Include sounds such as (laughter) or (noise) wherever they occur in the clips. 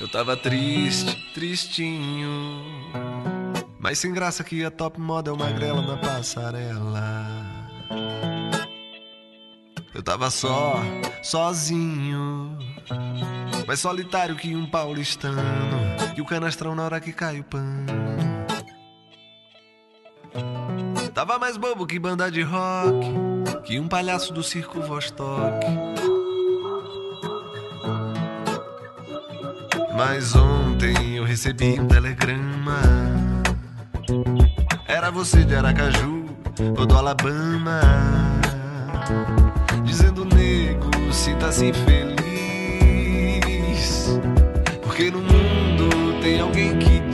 Eu tava triste, tristinho. Mas sem graça que a top model magrela na passarela. Eu tava só, sozinho. Mais solitário que um paulistano. E o canastrão na hora que cai o pano. Tava mais bobo que banda de rock. Que um palhaço do circo Vostok. Mas ontem eu recebi um telegrama. Era você de Aracaju ou do Alabama. Dizendo, nego, sinta-se feliz. Porque no mundo tem alguém que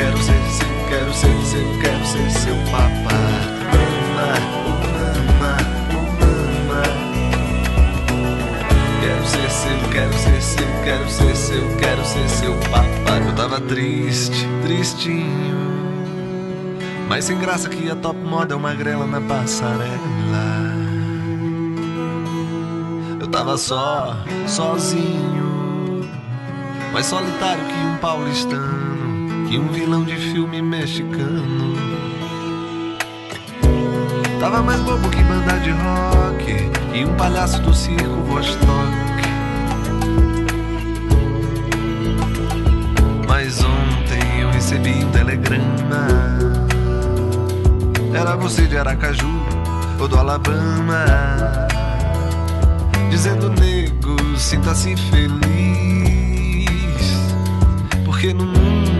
Quero ser seu, quero ser seu, quero ser seu papá. Mama, oh mama, mama. Quero ser seu, quero ser seu, quero ser seu, quero ser seu papá. Eu tava triste, tristinho. Mas sem graça que a top model magrela na passarela. Eu tava só, sozinho. Mais solitário que um paulistano, que um vilão de filme mexicano. Tava mais bobo que banda de rock e um palhaço do circo Vostok. Mas ontem eu recebi um telegrama. Era você de Aracaju ou do Alabama. Dizendo, nego, sinta-se feliz. Porque no mundo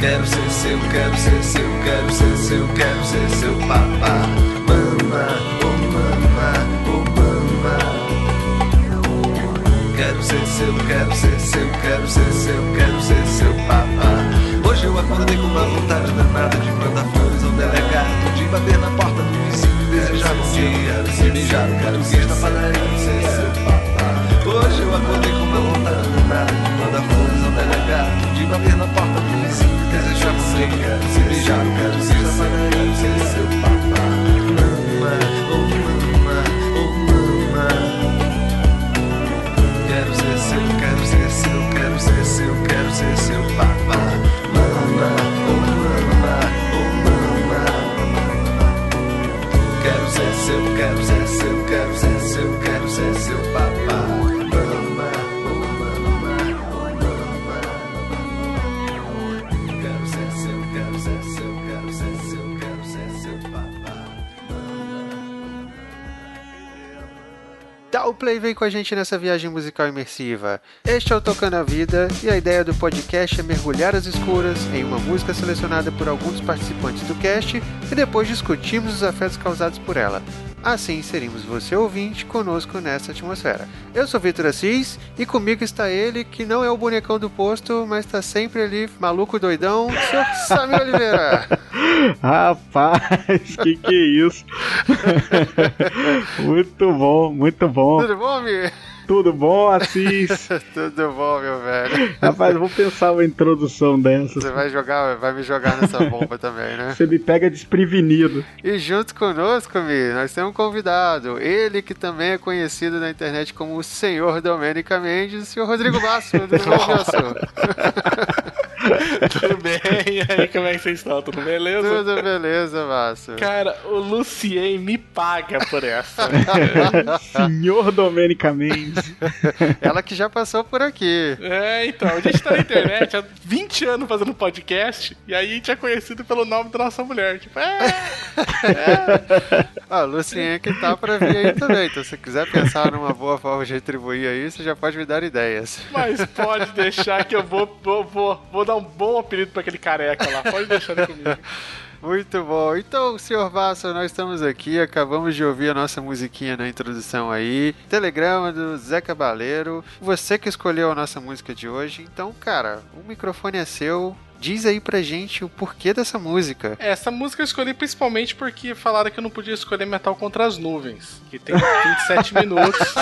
Quero ser seu, quero ser seu, quero ser seu, quero ser seu papá. Mama, oh mama, oh mama. Quero ser seu, quero ser seu, quero ser seu, quero ser seu papá. Hoje eu acordei com uma vontade danada de mandar flores ao delegado, de bater na porta do vizinho e desejar bom dia, de beijar o português da padaria. Hoje eu acordei com uma vontade danada de mandar flores ao vem com a gente nessa viagem musical imersiva. Este é o Tocando a Vida e a ideia do podcast é mergulhar as escuras em uma música selecionada por alguns participantes do cast e depois discutirmos os afetos causados por ela. Assim inserimos você ouvinte conosco nessa atmosfera. Eu sou Vitor Assis e comigo está ele, que não é o bonecão do posto, mas está sempre ali, maluco doidão, senhor (laughs) Samir Oliveira. Rapaz, que que é isso? (laughs) muito bom, muito bom. Tudo bom, Mir? Tudo bom, Assis? (laughs) Tudo bom, meu velho. Rapaz, vou pensar uma introdução dessas. Você vai jogar, vai me jogar nessa (laughs) bomba também, né? Você me pega desprevenido. E junto conosco, Mi, nós temos um convidado. Ele que também é conhecido na internet como o Senhor Domênica Mendes, o senhor Rodrigo Basso. Bom, Basso? (laughs) Tudo bem? (laughs) E aí, como é que vocês estão? Tudo beleza? Tudo beleza, Basso. Cara, o Lucien me paga por essa. (laughs) Senhor Domênica Mendes. Ela que já passou por aqui. É, então, a gente tá na internet há 20 anos fazendo podcast e aí a gente é conhecido pelo nome da nossa mulher. Tipo, é. é. (laughs) Ah, o Lucien que tá pra vir aí também. Então, se quiser pensar numa boa forma de retribuir aí, você já pode me dar ideias. Mas pode deixar que eu vou, vou, vou, vou dar um bom apelido pra aquele careca lá. Pode deixar ele comigo. (laughs) Muito bom. Então, senhor Vassa, nós estamos aqui, acabamos de ouvir a nossa musiquinha na introdução aí. Telegrama do Zé Cabaleiro. Você que escolheu a nossa música de hoje. Então, cara, o microfone é seu. Diz aí pra gente o porquê dessa música. É, essa música eu escolhi principalmente porque falaram que eu não podia escolher Metal contra as Nuvens, que tem 27 (laughs) minutos.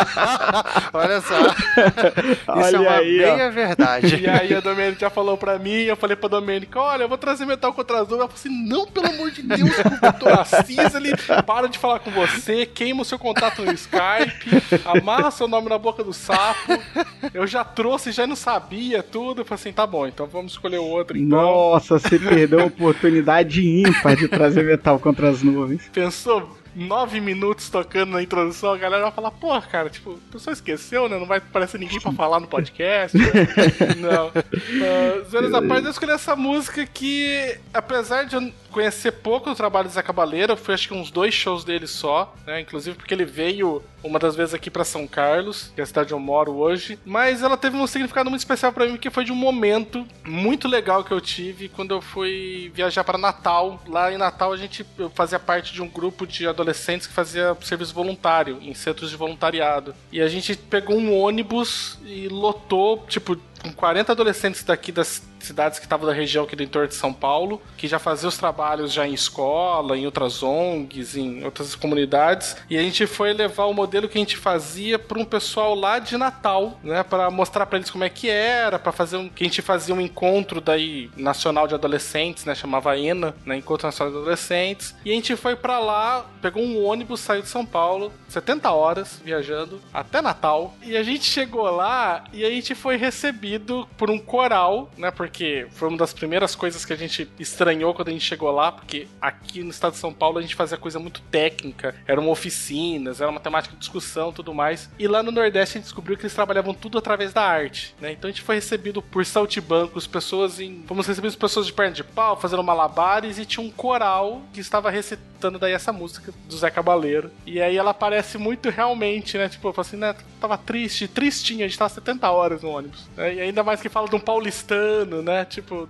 Olha só. Isso Olha é uma aí, ó. meia verdade. E aí a Domênica já falou pra mim, eu falei pra Domênica, olha, eu vou trazer Metal contra as Nuvens. Ela falou assim, não, pelo amor de Deus, o Vitor Assis, ele para de falar com você, queima o seu contato no Skype, amarra seu nome na boca do sapo. Eu já trouxe, já não sabia tudo. Eu falei assim, tá bom, então vamos escolher o outro. Nossa, você perdeu a oportunidade ímpar de trazer metal contra as nuvens. Pensou nove minutos tocando na introdução, a galera vai falar, pô, cara, tipo, a pessoa esqueceu, né? Não vai aparecer ninguém pra falar no podcast. né? (laughs) Não. Uh, Zoeiras à parte, eu escolhi essa música que, apesar de eu conhecer pouco o trabalho do Zé Cabaleiro, fui acho que uns dois shows dele só, né? Inclusive porque ele veio uma das vezes aqui pra São Carlos, que é a cidade onde eu moro hoje. Mas ela teve um significado muito especial pra mim, porque foi de um momento muito legal que eu tive quando eu fui viajar para Natal. Lá em Natal a gente eu fazia parte de um grupo de adolescentes que fazia serviço voluntário em centros de voluntariado. E a gente pegou um ônibus e lotou, tipo, com 40 adolescentes daqui das cidades que estavam da região aqui do entorno de São Paulo, que já faziam os trabalhos já em escola, em outras ONGs, em outras comunidades, e a gente foi levar o modelo que a gente fazia para um pessoal lá de Natal, né, para mostrar para eles como é que era, para fazer um que a gente fazia um encontro daí nacional de adolescentes, né, chamava ENA, né, Encontro Nacional de Adolescentes, e a gente foi para lá, pegou um ônibus, saiu de São Paulo, 70 horas viajando até Natal, e a gente chegou lá e a gente foi recebido por um coral, né, porque foi uma das primeiras coisas que a gente estranhou quando a gente chegou lá, porque aqui no estado de São Paulo a gente fazia coisa muito técnica, eram oficinas, era uma temática de discussão tudo mais. E lá no Nordeste a gente descobriu que eles trabalhavam tudo através da arte, né? Então a gente foi recebido por saltibancos, pessoas em. Fomos recebidos pessoas de perna de pau, fazendo malabares, e tinha um coral que estava recitando daí essa música do Zé Cabaleiro. E aí ela parece muito realmente, né? Tipo, assim, né? Tava triste, tristinha, a gente tava 70 horas no ônibus. né? E ainda mais que fala de um paulistano, né? Tipo,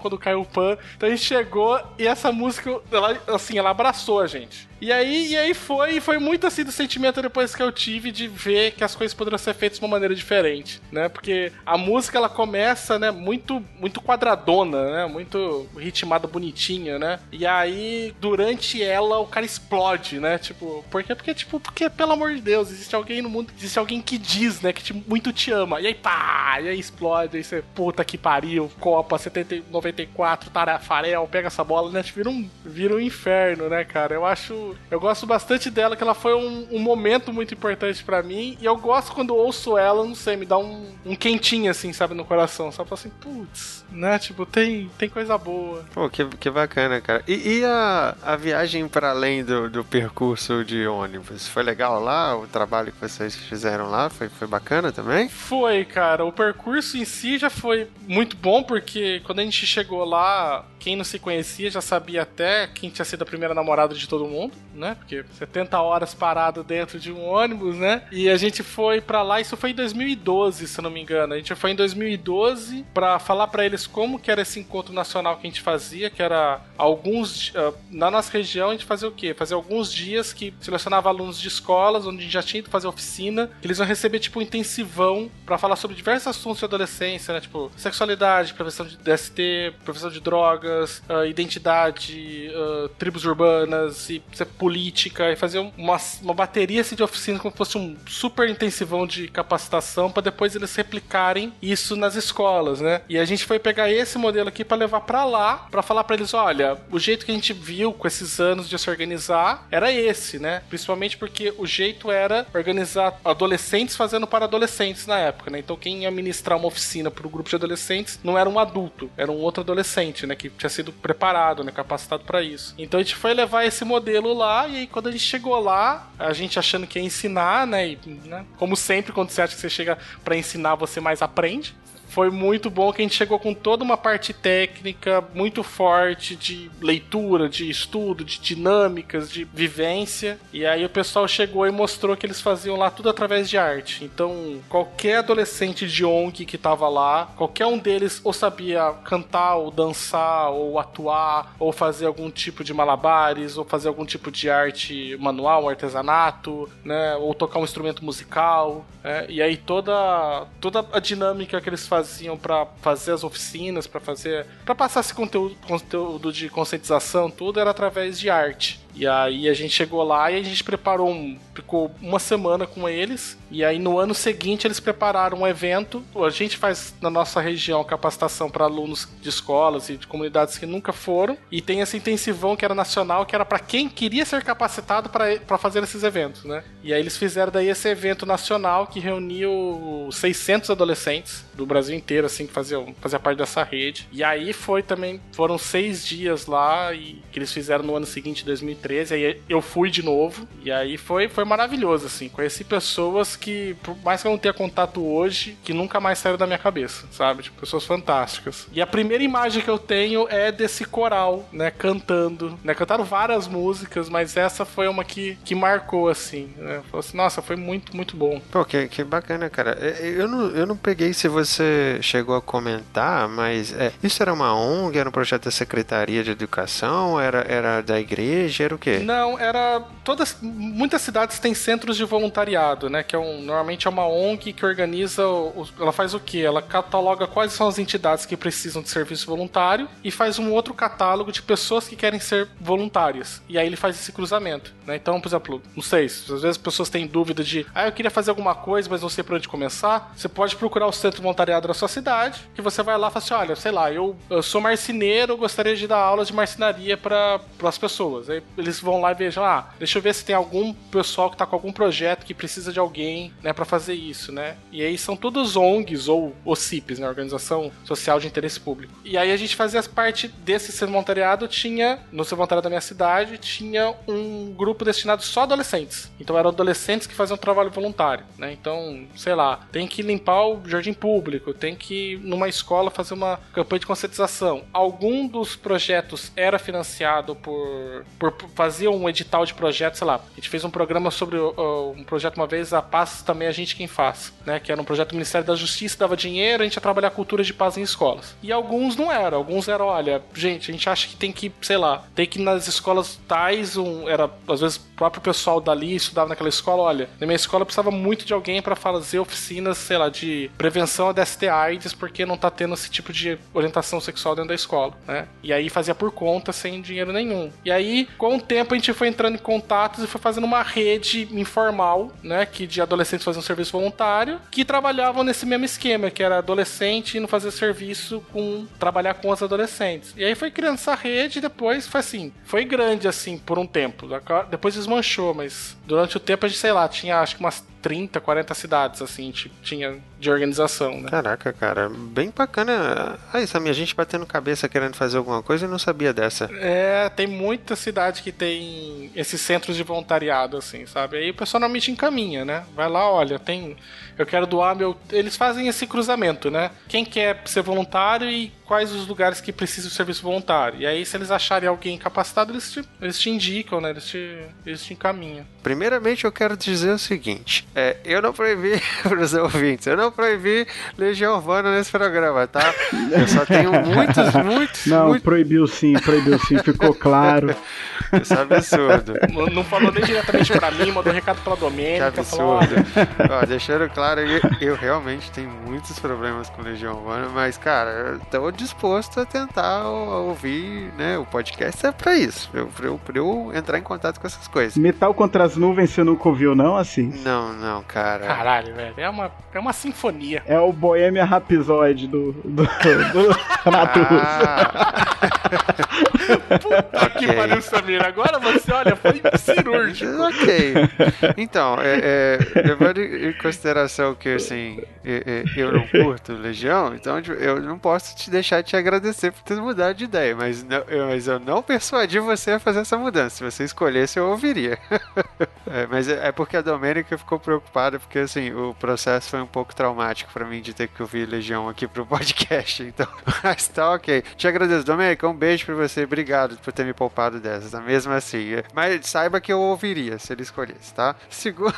quando caiu o pan. Então a gente chegou e essa música, ela, assim, ela abraçou a gente. E aí, e aí foi, e foi muito assim do sentimento depois que eu tive de ver que as coisas poderiam ser feitas de uma maneira diferente, né? Porque a música ela começa, né, muito muito quadradona, né? Muito ritmada bonitinha, né? E aí durante ela o cara explode, né? Tipo, por quê? Porque tipo, porque pelo amor de Deus, existe alguém no mundo, existe alguém que diz, né, que te, muito te ama. E aí pá, e aí explode, aí você puta que pariu, Copa 70, 94, Tarafarel, pega essa bola, né? Vira um vira um inferno, né, cara? Eu acho eu gosto bastante dela, que ela foi um, um momento muito importante pra mim. E eu gosto quando ouço ela, não sei, me dá um, um quentinho, assim, sabe, no coração. Só falo assim, putz, né? Tipo, tem, tem coisa boa. Pô, que, que bacana, cara. E, e a, a viagem para além do, do percurso de ônibus? Foi legal lá? O trabalho que vocês fizeram lá foi, foi bacana também? Foi, cara. O percurso em si já foi muito bom, porque quando a gente chegou lá, quem não se conhecia já sabia até quem tinha sido a primeira namorada de todo mundo, né? Porque 70 horas parado dentro de um ônibus, né? E a gente foi para lá, isso foi em 2012, se não me engano. A gente foi em 2012 para falar para eles como que era esse encontro nacional que a gente fazia, que era alguns uh, na nossa região a gente fazia o quê? Fazia alguns dias que selecionava alunos de escolas onde a gente já tinha ido fazer oficina, que eles iam receber tipo um intensivão para falar sobre diversos assuntos de adolescência, né? Tipo, sexualidade, prevenção de DST, prevenção de drogas, uh, identidade, uh, tribos urbanas e política, e fazer uma, uma bateria assim, de oficinas como se fosse um super intensivão de capacitação para depois eles replicarem isso nas escolas, né? E a gente foi pegar esse modelo aqui para levar para lá, para falar para eles, olha, o jeito que a gente viu com esses anos de se organizar era esse, né? Principalmente porque o jeito era organizar adolescentes fazendo para adolescentes na época, né? Então quem ia ministrar uma oficina para o grupo de adolescentes não era um adulto, era um outro adolescente, né? Que tinha sido preparado, né? Capacitado para isso. Então a gente foi levar esse modelo lá e aí quando a gente chegou lá, a gente achando que ia ensinar, né? E, né? Como sempre, quando você acha que você chega para ensinar, você mais aprende foi muito bom que a gente chegou com toda uma parte técnica muito forte de leitura, de estudo, de dinâmicas, de vivência. E aí o pessoal chegou e mostrou que eles faziam lá tudo através de arte. Então, qualquer adolescente de ONG que tava lá, qualquer um deles ou sabia cantar, ou dançar, ou atuar, ou fazer algum tipo de malabares, ou fazer algum tipo de arte manual, artesanato, né? Ou tocar um instrumento musical. É? E aí toda, toda a dinâmica que eles faziam faziam para fazer as oficinas, para fazer, para passar esse conteúdo, conteúdo de conscientização, tudo era através de arte. E aí a gente chegou lá e a gente preparou um. Ficou uma semana com eles. E aí no ano seguinte eles prepararam um evento. A gente faz na nossa região capacitação para alunos de escolas e de comunidades que nunca foram. E tem esse intensivão que era nacional, que era para quem queria ser capacitado para fazer esses eventos, né? E aí eles fizeram daí esse evento nacional que reuniu 600 adolescentes do Brasil inteiro, assim, que faziam, fazia parte dessa rede. E aí foi também. Foram seis dias lá e que eles fizeram no ano seguinte, 2013. 2013, aí eu fui de novo, e aí foi, foi maravilhoso, assim. Conheci pessoas que, por mais que eu não tenha contato hoje, que nunca mais saíram da minha cabeça, sabe? Tipo, pessoas fantásticas. E a primeira imagem que eu tenho é desse coral, né, cantando, né? Cantaram várias músicas, mas essa foi uma que, que marcou, assim, né? Falei assim, nossa, foi muito, muito bom. Pô, que, que bacana, cara. É, é, eu não, eu não peguei se você chegou a comentar, mas é, isso era uma ONG, era um projeto da Secretaria de Educação, era, era da igreja, era o quê? Não, era. Todas. Muitas cidades têm centros de voluntariado, né? Que é um, normalmente é uma ONG que organiza. Ela faz o quê? Ela cataloga quais são as entidades que precisam de serviço voluntário e faz um outro catálogo de pessoas que querem ser voluntárias. E aí ele faz esse cruzamento, né? Então, por exemplo, não sei, às vezes as pessoas têm dúvida de, ah, eu queria fazer alguma coisa, mas não sei por onde começar. Você pode procurar o centro voluntariado da sua cidade, que você vai lá e fala assim: olha, sei lá, eu, eu sou marceneiro, gostaria de dar aulas de marcenaria para as pessoas. Aí eles vão lá e vejam, ah, deixa eu ver se tem algum pessoal que tá com algum projeto que precisa de alguém, né, para fazer isso, né? E aí são todos ONGs ou OCIPs, né, Organização Social de Interesse Público. E aí a gente fazia parte desse ser voluntariado, tinha, no ser voluntariado da minha cidade, tinha um grupo destinado só a adolescentes. Então eram adolescentes que faziam trabalho voluntário, né? Então, sei lá, tem que limpar o jardim público, tem que numa escola fazer uma campanha de conscientização. Algum dos projetos era financiado por, por fazia um edital de projeto, sei lá. A gente fez um programa sobre uh, um projeto uma vez, a paz também é a gente quem faz, né? Que era um projeto do Ministério da Justiça, dava dinheiro, a gente ia trabalhar cultura de paz em escolas. E alguns não eram, alguns eram, olha, gente, a gente acha que tem que, sei lá, tem que ir nas escolas tais, um, era às vezes o próprio pessoal dali estudava naquela escola, olha, na minha escola precisava muito de alguém para fazer oficinas, sei lá, de prevenção a DST AIDS, porque não tá tendo esse tipo de orientação sexual dentro da escola, né? E aí fazia por conta, sem dinheiro nenhum. E aí, com tempo, a gente foi entrando em contatos e foi fazendo uma rede informal, né? Que de adolescentes faziam serviço voluntário, que trabalhavam nesse mesmo esquema, que era adolescente não fazer serviço com trabalhar com os adolescentes. E aí foi criando essa rede e depois foi assim, foi grande assim por um tempo. Depois desmanchou, mas durante o tempo a gente, sei lá, tinha acho que umas 30, 40 cidades, assim, tinha de organização, né? Caraca, cara, bem bacana. Aí, Samir, a gente batendo cabeça querendo fazer alguma coisa e não sabia dessa. É, tem muita cidade que tem esses centros de voluntariado, assim, sabe? Aí o pessoal normalmente encaminha, né? Vai lá, olha, tem. Eu quero doar meu. Eles fazem esse cruzamento, né? Quem quer ser voluntário e quais os lugares que precisam de serviço voluntário. E aí, se eles acharem alguém capacitado, eles te, eles te indicam, né? Eles te, eles te encaminham. Primeiramente, eu quero dizer o seguinte: é, eu não proibi (laughs) para os ouvintes, eu não proibi Legião Urbana nesse programa, tá? Eu só tenho muitos, (laughs) muitos. Não, muitos... proibiu sim, proibiu sim, ficou claro. (laughs) Isso é absurdo. Não, não falou nem diretamente para mim, mandou recado pra Domênica. Que absurdo. Falou, Ó, deixando claro, eu, eu realmente tenho muitos problemas com Legião Urbana, mas, cara, eu tô disposto a tentar ouvir, né? O podcast é pra isso, pra eu, pra eu, pra eu entrar em contato com essas coisas. Metal contra as nuvens você nunca ouviu, não, assim? Não, não, cara. Caralho, velho. É uma, é uma sinfonia. É o Bohemia Rhapsody do, do, do (laughs) Renato Ah. (laughs) Puta que pariu, Samir. Agora você, olha, foi cirúrgico. (laughs) ok. Então, é, é, levando em consideração que, assim, é, é, eu não curto Legião, então tipo, eu não posso te deixar te agradecer por ter mudado de ideia, mas, não, eu, mas eu não persuadi você a fazer essa mudança. Se você escolhesse, eu ouviria. (laughs) É, mas é, é porque a Domênica ficou preocupada, porque, assim, o processo foi um pouco traumático pra mim de ter que ouvir Legião aqui pro (laughs) podcast, então, (laughs) mas tá ok. Te agradeço, Domênica, um beijo pra você, obrigado por ter me poupado dessas, mesmo assim. Mas saiba que eu ouviria se ele escolhesse, tá? Segundo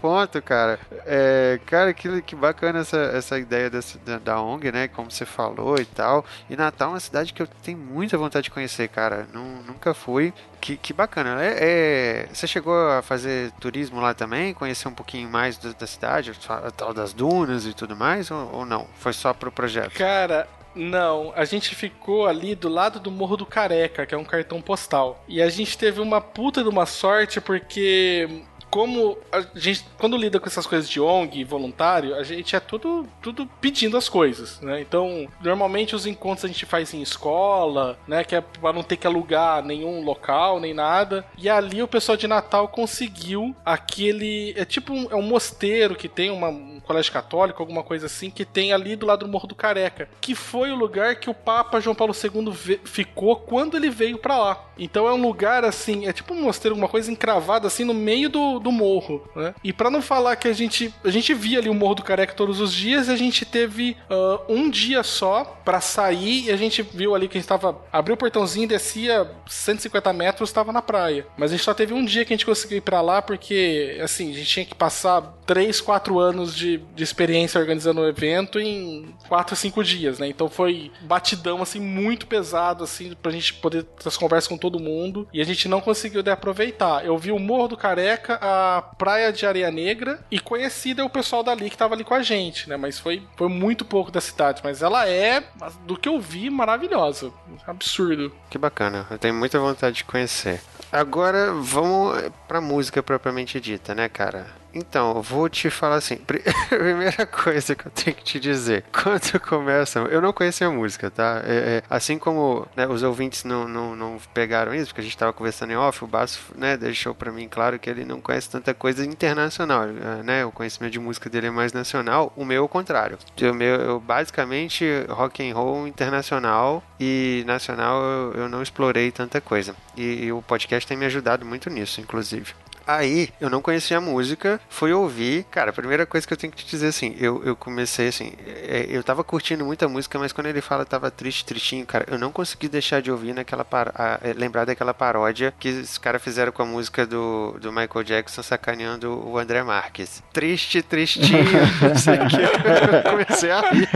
ponto, cara, é, cara, que, que bacana essa, essa ideia da, da ONG, né? Como você falou e tal. E Natal é uma cidade que eu tenho muita vontade de conhecer, cara. Não, nunca fui. Que, que bacana. É, é, você chegou a fazer turismo lá também? Conhecer um pouquinho mais do, da cidade, tal das dunas e tudo mais? Ou, ou não? Foi só pro projeto? Cara, não, a gente ficou ali do lado do Morro do Careca, que é um cartão postal. E a gente teve uma puta de uma sorte porque como a gente, quando lida com essas coisas de ONG voluntário, a gente é tudo, tudo pedindo as coisas, né? Então, normalmente os encontros a gente faz em escola, né? Que é pra não ter que alugar nenhum local, nem nada. E ali o pessoal de Natal conseguiu aquele. É tipo um, é um mosteiro que tem uma, um colégio católico, alguma coisa assim, que tem ali do lado do Morro do Careca. Que foi o lugar que o Papa João Paulo II ficou quando ele veio para lá. Então é um lugar assim, é tipo um mosteiro, uma coisa encravada assim no meio do, do morro, né? E para não falar que a gente a gente via ali o Morro do Careca todos os dias, a gente teve uh, um dia só para sair e a gente viu ali que a gente tava abriu o portãozinho, descia 150 metros, estava na praia. Mas a gente só teve um dia que a gente conseguiu ir para lá porque assim a gente tinha que passar 3, 4 anos de, de experiência organizando o evento em 4, 5 dias, né? Então foi batidão assim muito pesado assim pra gente poder ter as conversas com todo mundo e a gente não conseguiu de aproveitar. Eu vi o Morro do Careca, a Praia de Areia Negra e conhecida é o pessoal dali que tava ali com a gente, né? Mas foi, foi muito pouco da cidade, mas ela é, do que eu vi, maravilhosa. Absurdo. Que bacana, eu tenho muita vontade de conhecer. Agora vamos pra música propriamente dita, né, cara? Então, vou te falar assim. (laughs) Primeira coisa que eu tenho que te dizer: (laughs) quando começa. Eu não conhecia a música, tá? É, é, assim como né, os ouvintes não, não, não pegaram isso, porque a gente tava conversando em off, o Basso né, deixou para mim claro que ele não conhece tanta coisa internacional, né? O conhecimento de música dele é mais nacional. O meu é o contrário. O meu, eu, basicamente, rock and roll internacional e nacional eu, eu não explorei tanta coisa. E, e o podcast tem me ajudado muito nisso, inclusive. Aí, eu não conhecia a música, fui ouvir. Cara, a primeira coisa que eu tenho que te dizer assim, eu, eu comecei assim, é, eu tava curtindo muita música, mas quando ele fala tava triste, tristinho, cara, eu não consegui deixar de ouvir naquela par... a, é, lembrar daquela paródia que os caras fizeram com a música do, do Michael Jackson sacaneando o André Marques. Triste, tristinho, (laughs) não sei o que. Eu comecei a rir.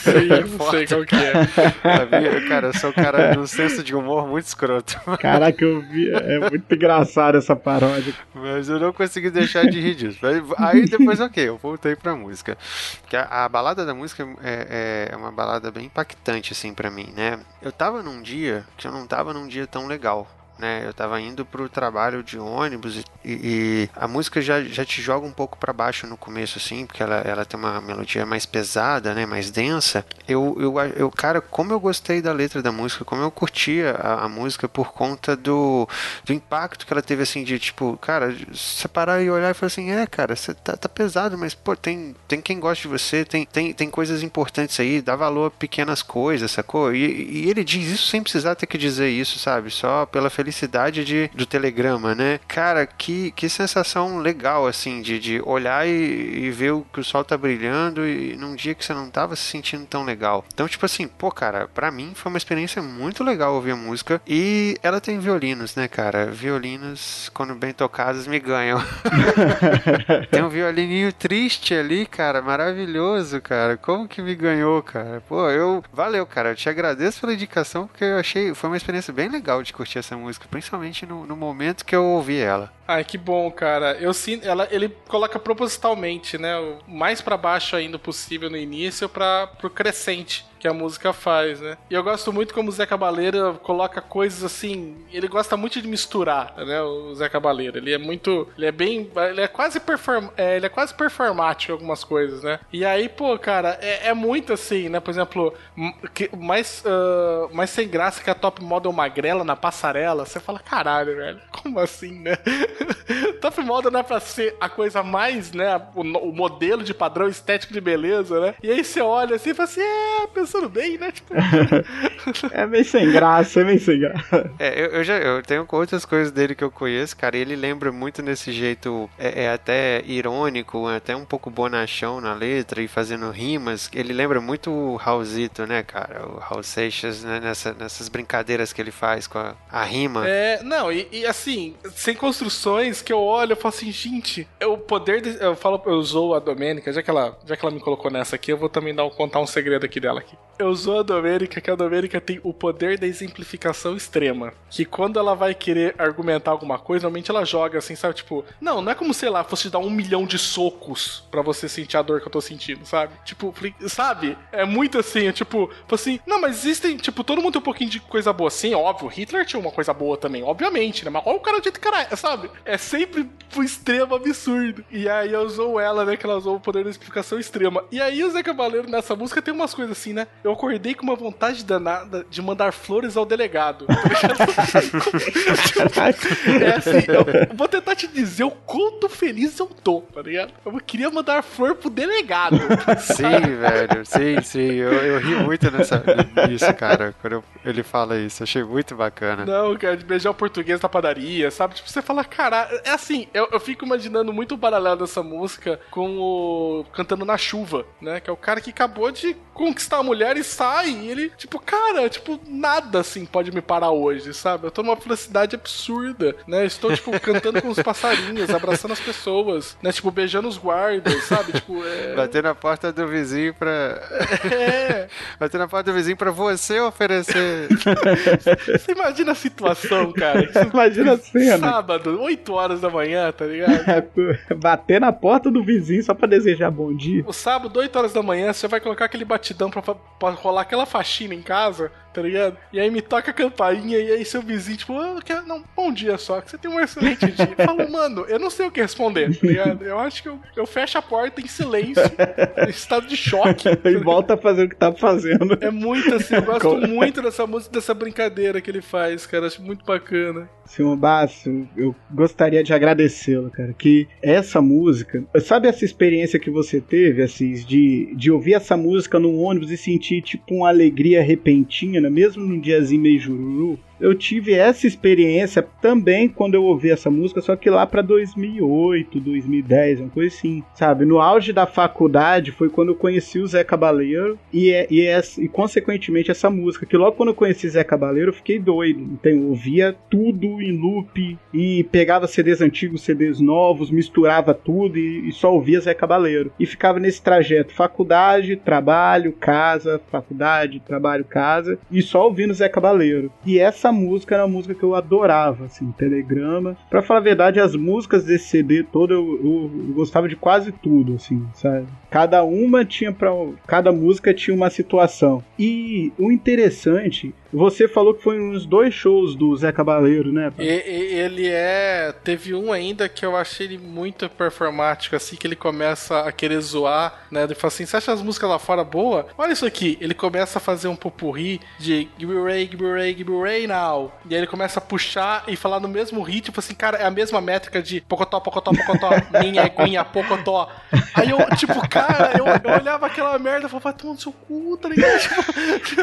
Sim, não sei qual que é. Sabia? Cara, eu sou um cara de um senso de humor muito escroto. Caraca, eu vi. É muito engraçado essa paródia. Mas eu não consegui deixar de rir disso. Aí depois, (laughs) ok, eu voltei pra música. Que a, a balada da música é, é, uma balada bem impactante, assim, pra mim, né? Eu tava num dia que eu não tava num dia tão legal né? Eu tava indo pro trabalho de ônibus e, e- a música já, já te joga um pouco pra baixo no começo, assim, porque ela, ela tem uma melodia mais pesada, né? Mais densa. Eu, eu, eu, cara, como eu gostei da letra da música, como eu curtia a, a música por conta do, do impacto que ela teve, assim, de tipo, cara, você parar e olhar e falar assim, é, cara, você tá, tá pesado, mas, pô, tem, tem quem gosta de você, tem, tem, tem coisas importantes aí, dá valor a pequenas coisas, sacou? E, e ele diz isso sem precisar ter que dizer isso, sabe? Só pela felicidade de, do telegrama, né? Cara, que, que sensação legal, assim, de, de olhar e, e ver o, que o sol tá brilhando e num dia que você não tava se sentindo tão legal. Então, tipo assim, pô, cara, pra mim foi uma experiência muito legal ouvir a música e ela tem violinos, né, cara? Violinos, quando bem tocados, me ganham. (laughs) Tem um violininho triste ali, cara, maravilhoso, cara. Como que me ganhou, cara? Pô, eu. Valeu, cara. Eu te agradeço pela indicação, porque eu achei. Foi uma experiência bem legal de curtir essa música, principalmente no, no momento que eu ouvi ela. Ai, que bom, cara. Eu sinto, ela, ele coloca propositalmente, né, o mais pra baixo ainda possível no início para pro crescente que a música faz, né? E eu gosto muito como o Zé Cabaleira coloca coisas assim, ele gosta muito de misturar, né, o Zé Cabaleira. Ele é muito, ele é bem, ele é quase perform, é, ele é quase performático em algumas coisas, né? E aí, pô, cara, é, é muito assim, né? Por exemplo, que- mais ah, mais sem graça que a top model magrela na passarela, você fala, caralho, velho. Como assim, né? (laughs) top model não é pra ser a coisa mais, né, o, o modelo de padrão estético de beleza, né? E aí você olha assim e fala assim, é, pensando bem, né? Tipo, (laughs) É meio sem graça, é meio sem graça. É, eu, eu já eu tenho outras coisas dele que eu conheço, cara, e ele lembra muito nesse jeito, é, é até irônico, é até um pouco bonachão na letra e fazendo rimas. Ele lembra muito o Raulzito, né, cara? O Raul Seixas, né, nessa, nessas brincadeiras que ele faz com a, a rima. É, não, e, e assim, sem construções que eu olho, eu falo assim, gente, é o poder. de- eu falo, eu usou a Domênica, já que ela, já que ela me colocou nessa aqui, eu vou também dar, um- contar um segredo aqui dela aqui. Eu usou a Domênica, que a Domênica tem o poder da exemplificação extrema. Que quando ela vai querer argumentar alguma coisa, normalmente ela joga assim, sabe? Tipo, não, não é como, sei lá, fosse te dar um milhão de socos pra você sentir a dor que eu tô sentindo, sabe? Tipo, sabe? É muito assim, é tipo, falei assim, não, mas existem, tipo, todo mundo tem um pouquinho de coisa boa. Sim, óbvio, Hitler tinha uma coisa boa também, obviamente, né? Mas olha o cara de jeito que cara é, sabe? É sempre pro extremo absurdo. E aí eu usou ela, né? Que ela usou o poder da explicação extrema. E aí o Zé Cabaleiro nessa música tem umas coisas assim, né? Eu acordei com uma vontade danada de mandar flores ao delegado. (laughs) é assim, eu vou tentar te dizer o quanto feliz eu tô, tá ligado? Eu queria mandar flor pro delegado. Sim, velho, sim, sim. Eu, eu ri muito nessa, nisso, cara, quando eu- ele fala isso. Achei muito bacana. Não, cara, de beijar o português na padaria, sabe? Tipo, você fala, cara, é assim, eu, eu fico imaginando muito o paralelo dessa música com o Cantando na Chuva, né? Que é o cara que acabou de conquistar a mulher e sai, e ele, tipo, cara, tipo, nada assim pode me parar hoje, sabe? Eu tô numa felicidade absurda, né? Estou, tipo, (laughs) cantando com os passarinhos, abraçando as pessoas, né? Tipo, beijando os guardas, sabe? Tipo, é. (laughs) Bater na porta do vizinho pra. (laughs) É. Bater na porta do vizinho pra você oferecer. Você imagina a situação, cara. você- Imagina a cena. Sábado, 8 horas da manhã, tá ligado? Bater na porta do vizinho só pra desejar bom dia. O sábado, 8 horas da manhã, você vai colocar aquele batidão pra, pra rolar aquela faxina em casa, tá ligado? E aí me toca a campainha e aí seu vizinho, tipo, eu quero- não, bom dia só, que você tem um excelente dia. Eu falo, (laughs) mano, eu não sei o que responder, tá ligado? Eu acho que eu, eu fecho a porta em silêncio, em estado de choque. (laughs) E volta a fazer o que tava fazendo. É muito assim, eu gosto Como- muito dessa música, dessa brincadeira que ele faz, cara. Acho muito bacana. Senhor Basso, eu gostaria de agradecê-lo, cara, que essa música, sabe essa experiência que você teve, Assis, de, de ouvir essa música num ônibus e sentir, tipo, uma alegria repentina, mesmo num diazinho meio jururu? Eu tive essa experiência também quando eu ouvi essa música, só que lá pra 2008, 2010, uma coisa assim, sabe? No auge da faculdade foi quando eu conheci o Zé Cabaleiro e, é- e, essa- e consequentemente essa música, que logo quando eu conheci Zé Cabaleiro eu fiquei doido, então eu ouvia tudo em loop e pegava CDs antigos, CDs novos, misturava tudo e, e só ouvia Zé Cabaleiro. E ficava nesse trajeto, faculdade, trabalho, casa, faculdade, trabalho, casa, e só ouvindo Zé Cabaleiro. E essa essa música era uma música que eu adorava, assim, Telegrama. Pra falar a verdade, as músicas desse CD todo eu, eu, eu gostava de quase tudo, assim, sabe? Cada uma tinha para cada música tinha uma situação. E o interessante você falou que foi uns dois shows do Zé Cabaleiro, né? E, ele é. Teve um ainda que eu achei ele muito performático, assim, que ele começa a querer zoar, né? Ele fala assim: você acha as músicas lá fora boa? Olha isso aqui. Ele começa a fazer um popurri de Give Ray, give give Ray now. E aí ele começa a puxar e falar no mesmo ritmo, assim, cara, é a mesma métrica de Pocotó, Pocotó, Pocotó, minha eguinha, Pocotó. Aí eu, tipo, cara, eu, eu olhava aquela merda e falava, vai tomar no seu cu, tá ligado? (laughs) Tipo,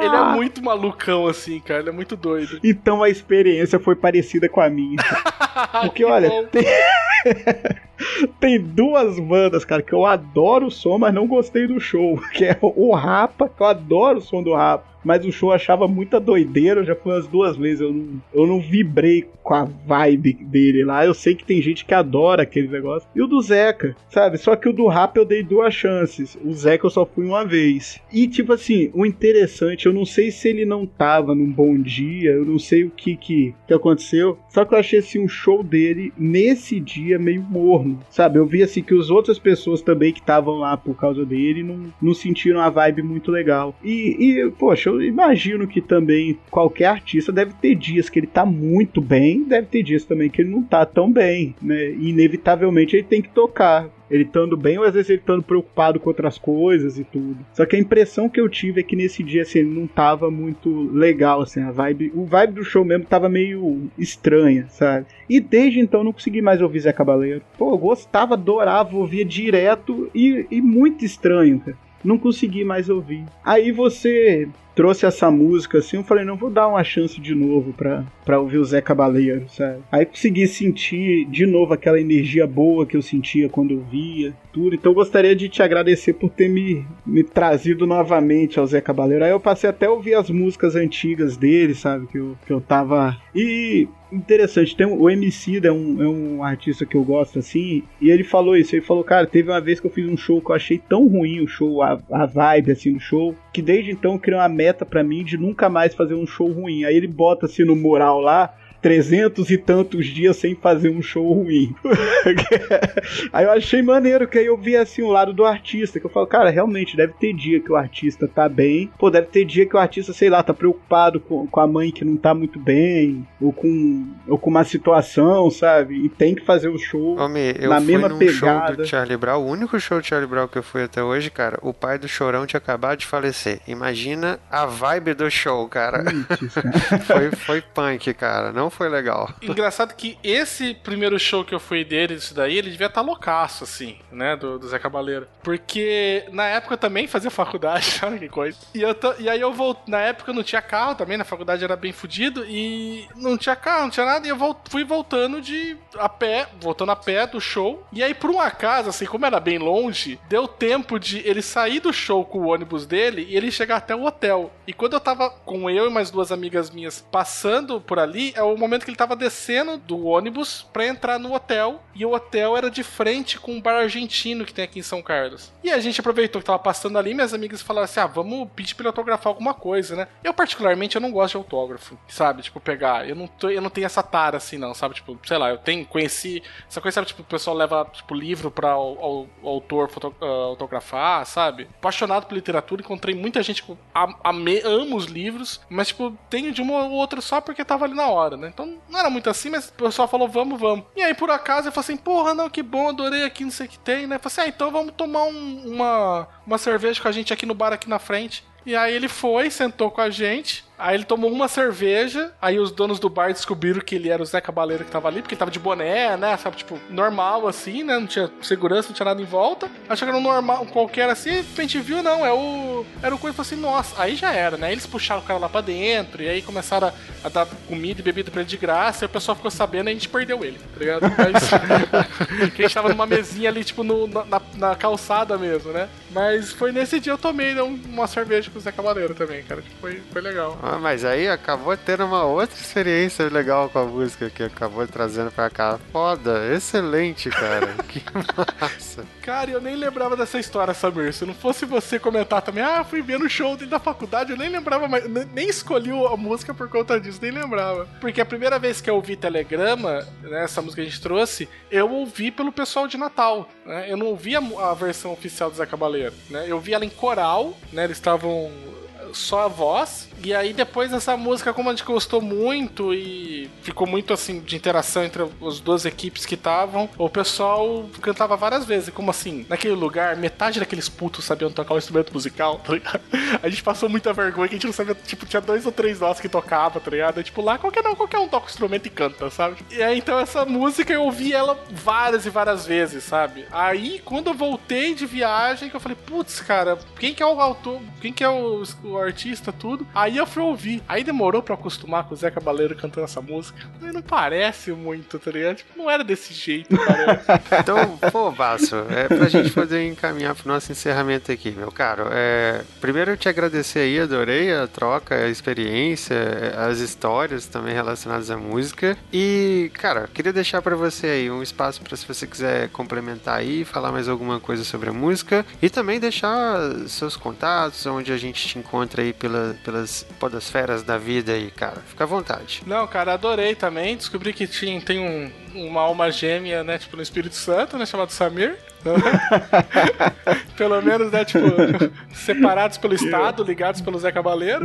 É, ele é muito malucão, assim, cara. Ele é muito doido. Então a experiência foi parecida com a minha. (laughs) (laughs) Porque, olha, tem... (laughs) tem duas bandas, cara, que eu adoro o som, mas não gostei do show. (laughs) Que é o Rapa, que eu adoro o som do Rapa mas o show achava muita doideira, já foi umas duas vezes, eu não, eu não vibrei com a vibe dele lá, eu sei que tem gente que adora aquele negócio, e o do Zeca, sabe, só que o do Rap eu dei duas chances, o Zeca eu só fui uma vez, e tipo assim, o interessante, eu não sei se ele não tava num bom dia, eu não sei o que que, que aconteceu, só que eu achei assim, um show dele, nesse dia, meio morno, sabe, eu vi assim que as outras pessoas também que estavam lá por causa dele, não, não sentiram a vibe muito legal, e, e poxa, eu imagino que também qualquer artista deve ter dias que ele tá muito bem, deve ter dias também que ele não tá tão bem, né? E inevitavelmente ele tem que tocar ele estando bem ou às vezes ele estando preocupado com outras coisas e tudo. Só que a impressão que eu tive é que nesse dia assim, ele não tava muito legal assim, a vibe, o vibe do show mesmo tava meio estranha, sabe? E desde então não consegui mais ouvir Zé Cabaleiro. Pô, eu gostava, adorava, ouvia direto e, e muito estranho, cara. Não consegui mais ouvir. Aí você trouxe essa música assim, eu falei, não, vou dar uma chance de novo pra, pra ouvir o Zé Cabaleiro, sabe? Aí consegui sentir de novo aquela energia boa que eu sentia quando eu via, tudo. Então eu gostaria de te agradecer por ter me, me trazido novamente ao Zé Cabaleiro. Aí eu passei até a ouvir as músicas antigas dele, sabe? Que eu, que eu tava. E interessante. Tem um, o MC é um, é um artista que eu gosto assim, e ele falou isso. Ele falou, cara, teve uma vez que eu fiz um show que eu achei tão ruim o show, a, a vibe assim do show, que desde então criei uma meta para mim de nunca mais fazer um show ruim. Aí ele bota assim no mural lá, trezentos e tantos dias sem fazer um show ruim. (laughs) aí eu achei maneiro, que aí eu vi assim o lado do artista, que eu falo, cara, realmente deve ter dia que o artista tá bem, pô, deve ter dia que o artista, sei lá, tá preocupado com, com a mãe que não tá muito bem, ou com, ou com uma situação, sabe? E tem que fazer o show Homem, eu na fui mesma num pegada. show do Charlie Brown, o único show do Charlie Brown que eu fui até hoje, cara, o pai do Chorão tinha acabado de falecer. Imagina a vibe do show, cara. (laughs) cara. foi, foi punk, cara. Não foi legal. (laughs) Engraçado que esse primeiro show que eu fui dele, isso daí, ele devia estar tá loucaço, assim, né? Do, do Zé Cabaleiro. Porque na época eu também fazia (laughs) faculdade, (laughs) olha que coisa. E, eu e aí eu voltei. Na época eu não tinha carro também, na faculdade era bem fodido. E não tinha carro, não tinha nada. E eu volt, fui voltando de a pé, voltando a pé do show. E aí, por um acaso, assim, como era bem longe, deu tempo de ele sair do show com o ônibus dele e ele chegar até o hotel. E quando eu tava com eu e mais duas amigas minhas passando por ali, é o momento que ele tava descendo do ônibus para entrar no hotel. E o hotel era de frente com um bar argentino que tem aqui em São Carlos. E a gente aproveitou que tava passando ali, minhas amigas falaram assim: ah, vamos pedir pra ele autografar alguma coisa, né? Eu, particularmente, eu não gosto de autógrafo, sabe? Tipo, pegar. Eu não, tô, eu não tenho essa tara assim, não, sabe? Tipo, sei lá, eu tenho, conheci. Essa coisa, sabe? Tipo, o pessoal leva, tipo, livro pra o, o, autor foto, uh, autografar, sabe? Apaixonado por literatura, encontrei muita gente que tipo, amo os livros, mas, tipo, tenho de uma ou outra só porque tava ali na hora, né? Então não era muito assim, mas o pessoal falou, vamos, vamos. E aí, por acaso, eu falei assim, porra, não, que bom, adorei aqui, não sei o que tem, né? Eu falei assim, ah, então vamos tomar um, uma, uma cerveja com a gente aqui no bar aqui na frente. E aí ele foi, sentou com a gente. Aí ele tomou uma cerveja, aí os donos do bar descobriram que ele era o Zé Cabaleiro que tava ali, porque ele tava de boné, né? Sabe, tipo, normal assim, né? Não tinha segurança, não tinha nada em volta. Achou que era um normal, qualquer assim, a gente viu, não, é o. Era o coisa falou assim, nossa, aí já era, né? Eles puxaram o cara lá pra dentro, e aí começaram a, a dar comida e bebida pra ele de graça, e o pessoal ficou sabendo e a gente perdeu ele, tá ligado? Mas, (laughs) que a gente tava numa mesinha ali, tipo, no, na, na, calçada mesmo, né? Mas foi nesse dia eu tomei né, uma cerveja com o Zé Cabaleiro também, cara. Foi, foi legal. Ah, mas aí acabou tendo uma outra experiência legal com a música que acabou trazendo pra cá. Foda, excelente, cara. (laughs) que massa. Cara, eu nem lembrava dessa história, Samir. Se não fosse você comentar também, ah, fui ver no show da faculdade, eu nem lembrava mais, nem- escolhi a música por conta disso, nem lembrava. Porque a primeira vez que eu ouvi Telegrama, né, essa música que a gente trouxe, eu ouvi pelo pessoal de Natal, né? Eu não ouvi a, a versão oficial do Zé Cabaleiro, né? Eu vi ela em coral, né? Eles estavam só a voz. E aí depois essa música, como a gente gostou muito e ficou muito assim de interação entre as duas equipes que estavam, o pessoal cantava várias vezes. Como assim, naquele lugar, metade daqueles putos sabiam tocar um instrumento musical, tá ligado? (laughs) A gente passou muita vergonha que a gente não sabia, tipo, tinha dois ou três nós que tocava, tá ligado? Tipo, lá qualquer não, qualquer um toca o instrumento e canta, sabe? E aí então essa música eu ouvi ela várias e várias vezes, sabe? Aí quando eu voltei de viagem, que eu falei, putz, cara, quem que é o autor, quem que é o, o artista, tudo? Aí eu fui ouvir. Aí demorou pra acostumar com o Zé Cabaleiro cantando essa música. Mas não parece muito, tá ligado? Tipo, não era desse jeito, parece. (laughs) Então, pô, Basso, é pra gente poder encaminhar pro nosso encerramento aqui, meu caro. É, primeiro eu te agradecer aí, adorei a troca, a experiência, as histórias também relacionadas à música. E, cara, queria deixar pra você aí um espaço pra se você quiser complementar aí, falar mais alguma coisa sobre a música e também deixar seus contatos, onde a gente te encontra aí pela, pelas podosferas da vida aí, cara. Fica à vontade. Não, cara, adorei também. Descobri que tinha, tem um, uma alma gêmea, né? Tipo, no Espírito Santo, né? Chamado Samir. (laughs) Pelo menos, né? Tipo, separados pelo Estado, ligados pelo Zé Cabaleiro.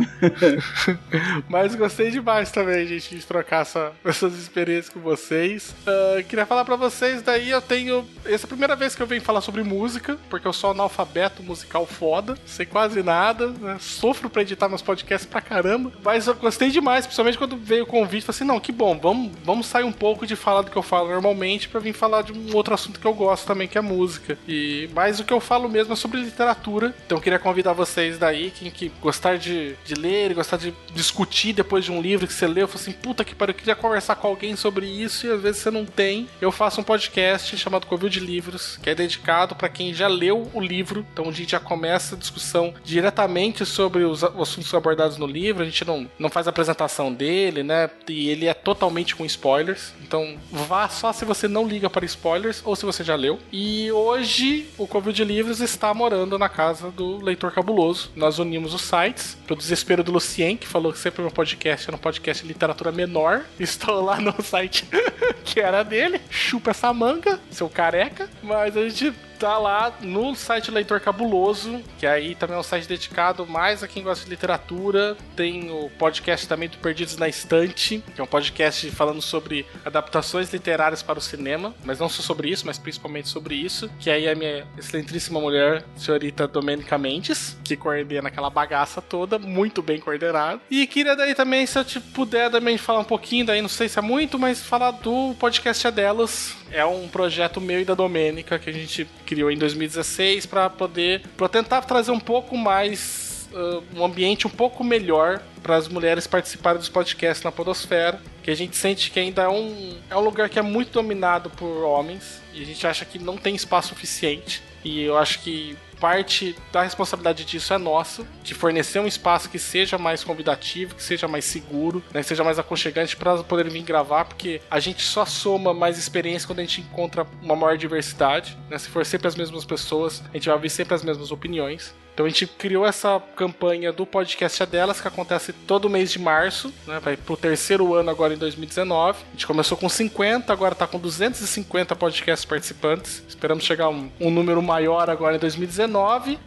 (laughs) Mas gostei demais também, gente, de trocar essa- essas experiências com vocês. Ah, queria falar pra vocês, daí eu tenho. Essa é a primeira vez que eu venho falar sobre música, porque eu sou analfabeto musical foda, sei quase nada, né? Sofro pra editar meus podcasts pra caramba. Mas eu gostei demais, principalmente quando veio o convite. Falei assim: não, que bom, vamos, vamos sair um pouco de falar do que eu falo normalmente pra vir falar de um outro assunto que eu gosto também, que é música. E mais o que eu falo mesmo é sobre literatura. Então eu queria convidar vocês daí, quem que gostar de, de ler gostar de discutir depois de um livro que você leu, falou assim: puta que pariu, eu queria conversar com alguém sobre isso e às vezes você não tem. Eu faço um podcast chamado Covil de Livros, que é dedicado pra quem já leu o livro. Então a gente já começa a discussão diretamente sobre os, os assuntos abordados no livro. A gente não, não faz apresentação dele, né? E ele é totalmente com spoilers. Então vá só se você não liga para spoilers ou se você já leu. E hoje o Covil de Livros está morando na casa do Leitor Cabuloso. Nós unimos os sites, pro desespero do Lucien, que falou que sempre meu podcast era um podcast de literatura menor. (laughs) Estou lá no site (laughs) que era dele. Chupa essa manga, seu careca. Mas a gente tá lá no site Leitor Cabuloso, que aí também é um site dedicado mais a quem gosta de literatura. Tem o podcast também do Perdidos na Estante, que é um podcast falando sobre adaptações literárias para o cinema, mas não só sobre isso, mas principalmente sobre isso, que aí é a minha excelentíssima mulher, senhorita Domênica Mendes, que coordena aquela bagaça toda, muito bem coordenado. E queria daí também, se eu te puder também falar um pouquinho, daí não sei se é muito, mas falar do podcast delas. É um projeto meu e da Domênica que a gente criou em 2016 para poder para tentar trazer um pouco mais uh, um ambiente um pouco melhor para as mulheres participarem dos podcasts na podosfera, que a gente sente que ainda é um, é um lugar que é muito dominado por homens e a gente acha que não tem espaço suficiente. E eu acho que parte da responsabilidade disso é nossa, de fornecer um espaço que seja mais convidativo, que seja mais seguro, né, que seja mais aconchegante para poder vir gravar, porque a gente só soma mais experiência quando a gente encontra uma maior diversidade. Né? Se for sempre as mesmas pessoas, a gente vai ouvir sempre as mesmas opiniões. Então a gente criou essa campanha do podcast é delas, que acontece todo mês de março, né? Vai pro terceiro ano agora em 2019. A gente começou com 50, agora tá com 250 podcasts participantes. Esperamos chegar a um, um número maior agora em 2019.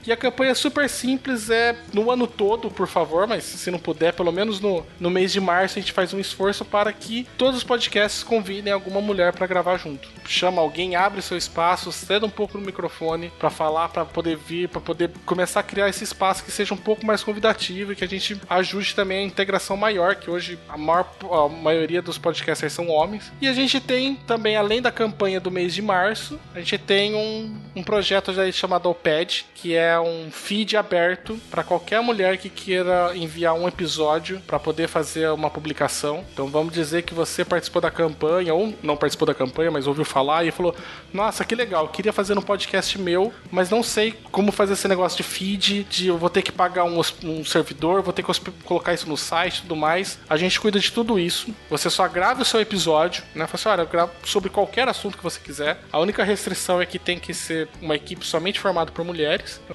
E a campanha é super simples, é no ano todo, por favor, mas se não puder, pelo menos no, no mês de março, a gente faz um esforço para que todos os podcasts convidem alguma mulher para gravar junto. Chama alguém, abre seu espaço, ceda um pouco no microfone para falar, para poder vir, para poder começar a criar esse espaço que seja um pouco mais convidativo e que a gente ajude também a integração maior, que hoje a maior a maioria dos podcasters são homens. E a gente tem também, além da campanha do mês de março, a gente tem um, um projeto já chamado OPED, que é um feed aberto para qualquer mulher que queira enviar um episódio para poder fazer uma publicação. Então vamos dizer que você participou da campanha, ou não participou da campanha, mas ouviu falar e falou: Nossa, que legal, queria fazer um podcast meu, mas não sei como fazer esse negócio de feed, de eu vou ter que pagar um, um servidor, vou ter que colocar isso no site e tudo mais. A gente cuida de tudo isso. Você só grava o seu episódio, né? Fala assim, olha, eu gravo sobre qualquer assunto que você quiser. A única restrição é que tem que ser uma equipe somente formada por mulheres.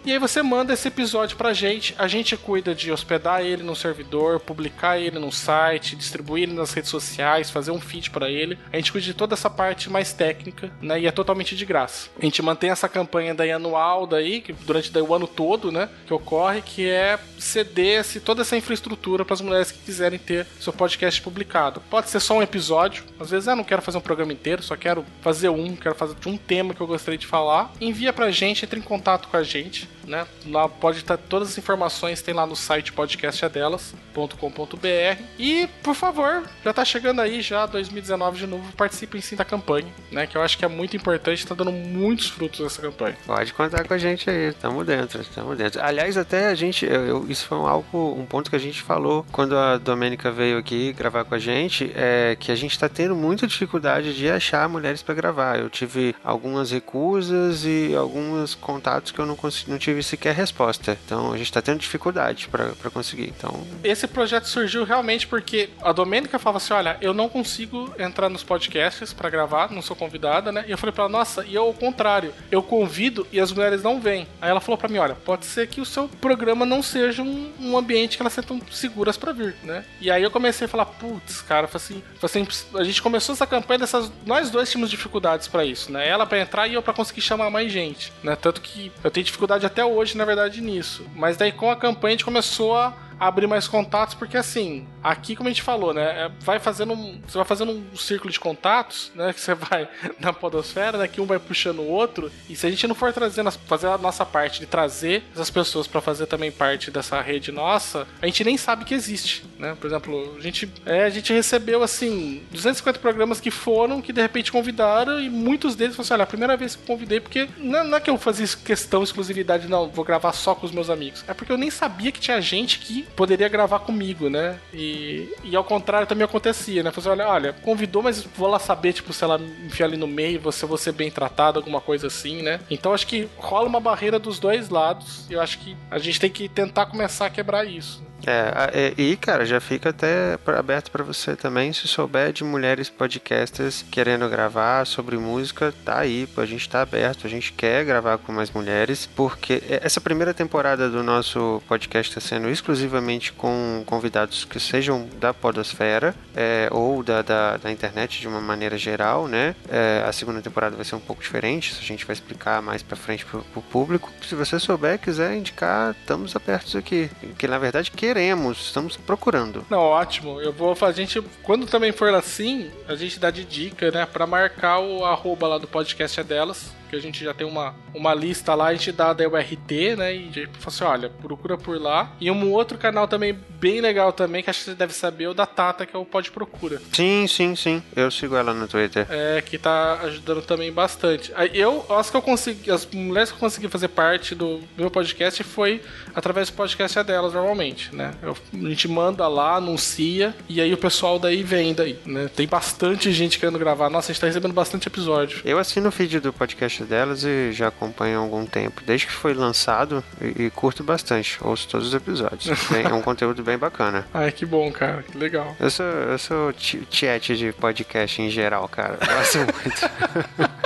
E aí você manda esse episódio pra gente, a gente cuida de hospedar ele no servidor, publicar ele no site, distribuir ele nas redes sociais, fazer um feed para ele. A gente cuida de toda essa parte mais técnica, né? E é totalmente de graça. A gente mantém essa campanha daí anual daí, que durante o ano todo, né, que ocorre, que é ceder -se toda essa infraestrutura para as mulheres que quiserem ter seu podcast publicado. Pode ser só um episódio, às vezes eu ah, não quero fazer um programa inteiro, só quero fazer um, quero fazer um tema que eu gostaria de falar. Envia pra gente, entre em contato com a gente, né? Lá pode estar todas as informações, tem lá no site podcastadelas.com.br. E, por favor, já tá chegando aí já 2019 de novo, participem sim da campanha, né? Que eu acho que é muito importante, tá dando muitos frutos essa campanha. Pode contar com a gente aí, tamo dentro, tamo dentro. Aliás, até a gente, eu, eu, isso foi um, algo, um ponto que a gente falou quando a Domênica veio aqui gravar com a gente, é que a gente tá tendo muita dificuldade de achar mulheres para gravar. Eu tive algumas recusas e alguns contatos que eu não, consegui, não tive sequer resposta. Então a gente tá tendo dificuldade para conseguir. Então esse projeto surgiu realmente porque a Domênica falava assim: olha, eu não consigo entrar nos podcasts para gravar, não sou convidada, né? E eu falei para ela, nossa, e eu ao contrário, eu convido e as mulheres não vêm. Aí ela falou para mim: olha, pode ser que o seu programa não seja um, um ambiente que elas sentam seguras para vir, né? E aí eu comecei a falar, putz, cara, assim, assim, a gente começou essa campanha dessas. Nós dois tínhamos dificuldades para isso, né? Ela para entrar e eu para conseguir chamar mais gente, né? Tanto que eu tenho dificuldade até hoje, na verdade, nisso. Mas daí com a campanha a gente começou a abrir mais contatos, porque assim, aqui como a gente falou, né, é, vai fazendo um, você vai fazendo um círculo de contatos, né, que você vai (laughs) na podosfera, né, que um vai puxando o outro, e se a gente não for trazendo, fazer a nossa parte de trazer essas pessoas para fazer também parte dessa rede nossa, a gente nem sabe que existe, né, por exemplo, a gente, é, a gente recebeu, assim, 250 programas que foram, que de repente convidaram, e muitos deles falaram assim, olha, a primeira vez que convidei, porque não, não é que eu fazia questão, exclusividade, não, vou gravar só com os meus amigos, é porque eu nem sabia que tinha gente que poderia gravar comigo, né? E, e ao contrário também acontecia, né? Você olha, olha, convidou, mas vou lá saber, tipo, se ela enfiar ali no meio, você vou ser bem tratado, alguma coisa assim, né? Então acho que rola uma barreira dos dois lados. E eu acho que a gente tem que tentar começar a quebrar isso. É, e cara, já fica até aberto para você também, se souber de mulheres podcasters querendo gravar sobre música, tá aí, a gente tá aberto, a gente quer gravar com mais mulheres, porque essa primeira temporada do nosso podcast está sendo exclusivamente com convidados que sejam da podosfera é, ou da, da, da, internet de uma maneira geral, né? É, a segunda temporada vai ser um pouco diferente, a gente vai explicar mais para frente pro, pro público. Se você souber, quiser indicar, estamos abertos aqui, que na verdade que queremos, estamos procurando. Não, ótimo. Eu vou fazer. A gente, quando também for assim, a gente dá de dica, né? Pra marcar o arroba lá do podcast é delas que a gente já tem uma, uma lista lá, a gente dá da URT, né? E fala assim, olha, procura por lá. E um outro canal também bem legal também, que acho que você deve saber, é o da Tata, que é o Pode Procura. Sim, sim, sim. Eu sigo ela no Twitter. É, que tá ajudando também bastante. Eu acho que eu consegui, as mulheres que eu consegui fazer parte do meu podcast foi através do podcast é delas, normalmente, né? Eu, a gente manda lá, anuncia, e aí o pessoal daí vem daí, né? Tem bastante gente querendo gravar. Nossa, a gente tá recebendo bastante episódio. Eu assino o feed do podcast delas e já acompanho há algum tempo. Desde que foi lançado e, e curto bastante. Ouço todos os episódios. é um (laughs) conteúdo bem bacana. Ai, que bom, cara. Que legal. Eu sou, eu sou chat de podcast em geral, cara. Eu gosto muito. (laughs)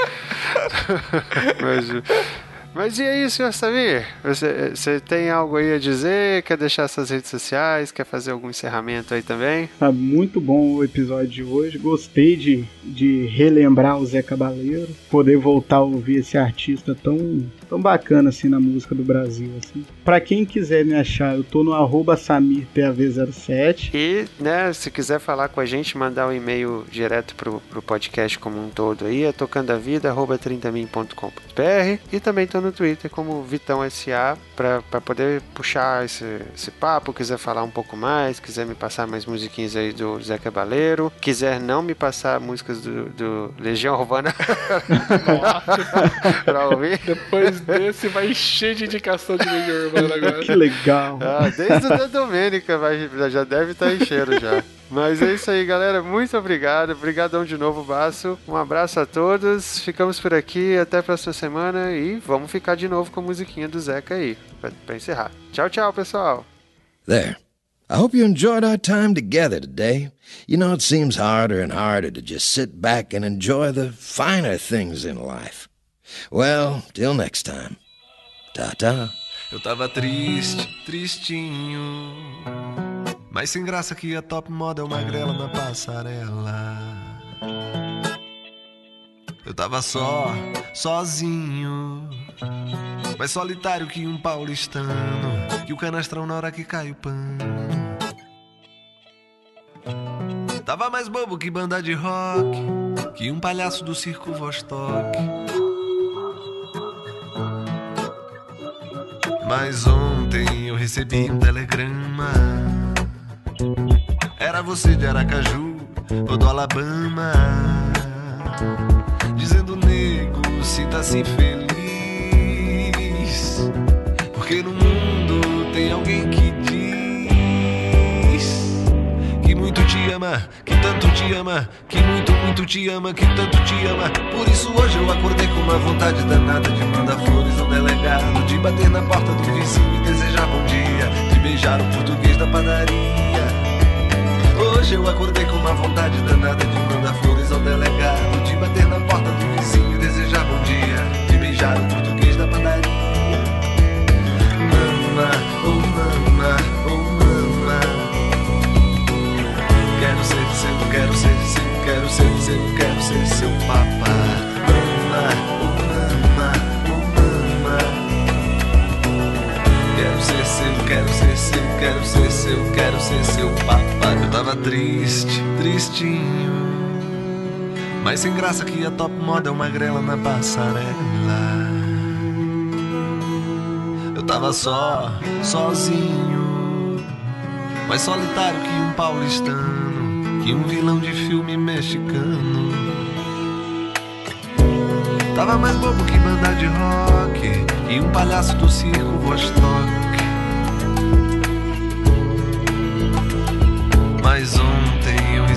(laughs) Mas mas e aí, senhor Samir? Você, você tem algo aí a dizer? Quer deixar suas redes sociais? Quer fazer algum encerramento aí também? Tá muito bom o episódio de hoje. Gostei de, de relembrar o Zé Cabaleiro, poder voltar a ouvir esse artista tão, tão bacana assim na música do Brasil. Assim. Pra quem quiser me achar, eu tô no arroba SamirPAV07. E, né, se quiser falar com a gente, mandar um e-mail direto pro, pro podcast como um todo aí, é tocandavida.30min.com.br e também tô no Twitter como Vitão SA pra, pra poder puxar esse, esse papo, quiser falar um pouco mais, quiser me passar mais musiquinhas aí do Zé Cabaleiro, quiser não me passar músicas do, do Legião Urbana (laughs) pra ouvir. Depois desse vai encher de indicação de Legião Urbana agora. Que legal. Ah, desde o da Domênica vai, já deve estar enchendo já. Mas é isso aí, galera. Muito obrigado. Obrigadão de novo, Baço. Um abraço a todos. Ficamos por aqui. Até a próxima semana. E vamos ficar de novo com a musiquinha do Zeca aí, pra, pra encerrar. Tchau, tchau, pessoal. There. I hope you enjoyed our time together today. You know, it seems harder and harder to just sit back and enjoy the finer things in life. Well, till next time. Ta ta. Eu tava triste, tristinho. Mas sem graça que a top model magrela na passarela. Eu tava só, sozinho. Mais solitário que um paulistano. Que o canastrão na hora que cai o pano. Tava mais bobo que banda de rock. Que um palhaço do circo Vostok. Mas ontem eu recebi um telegrama. Era você de Aracaju ou do Alabama. Dizendo, nego, sinta-se feliz. Porque no mundo tem alguém que diz que muito te ama, que tanto te ama, que muito, muito te ama, que tanto te ama. Por isso hoje eu acordei com uma vontade danada de mandar flores ao delegado, de bater na porta do vizinho e desejar bom dia, de beijar o português da padaria. Hoje eu acordei com uma vontade danada de mandar flores ao quero ser seu, quero ser seu papá. Eu tava triste, tristinho. Mas sem graça que a top model magrela na passarela. Eu tava só, sozinho. Mais solitário que um paulistano. Que um vilão de filme mexicano. Tava mais bobo que banda de rock. E um palhaço do circo Vostok.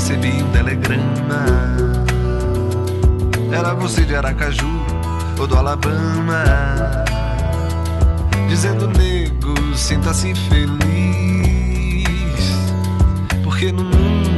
Recebi um telegrama. Era você de Aracaju ou do Alabama. Dizendo, nego, sinta-se feliz. Porque no mundo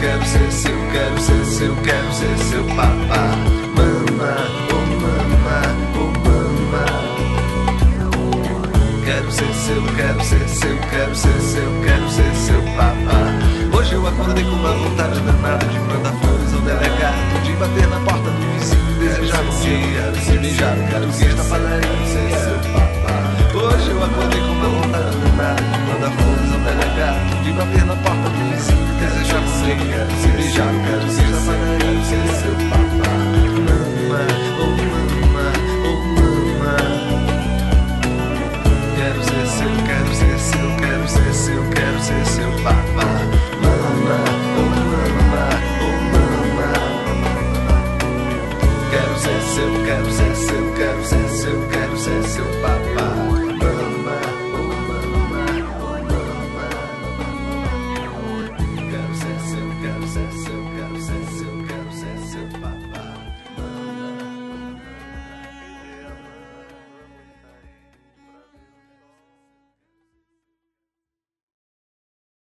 Quero ser seu, quero ser seu, quero ser seu papá. Mama, oh mama, oh mama. Quero ser seu, quero ser seu, quero ser seu, quero ser seu papá. Hoje eu acordei com uma vontade danada de mandar flores ao delegado, de bater na porta do vizinho desejar bom dia, de beijar português da padaria. Hoje eu acordei com uma vontade danada de mandar flores ao delegado, de bater na porta do vizinho desejar dia, de beijar o português da padaria. Seu papá, mama, oh mama, oh mama. Quero ser seu, quero ser seu, quero ser seu, quero ser seu papá. Mama, oh mama, oh mama. Quero ser seu, quero ser seu, quero ser seu, quero ser seu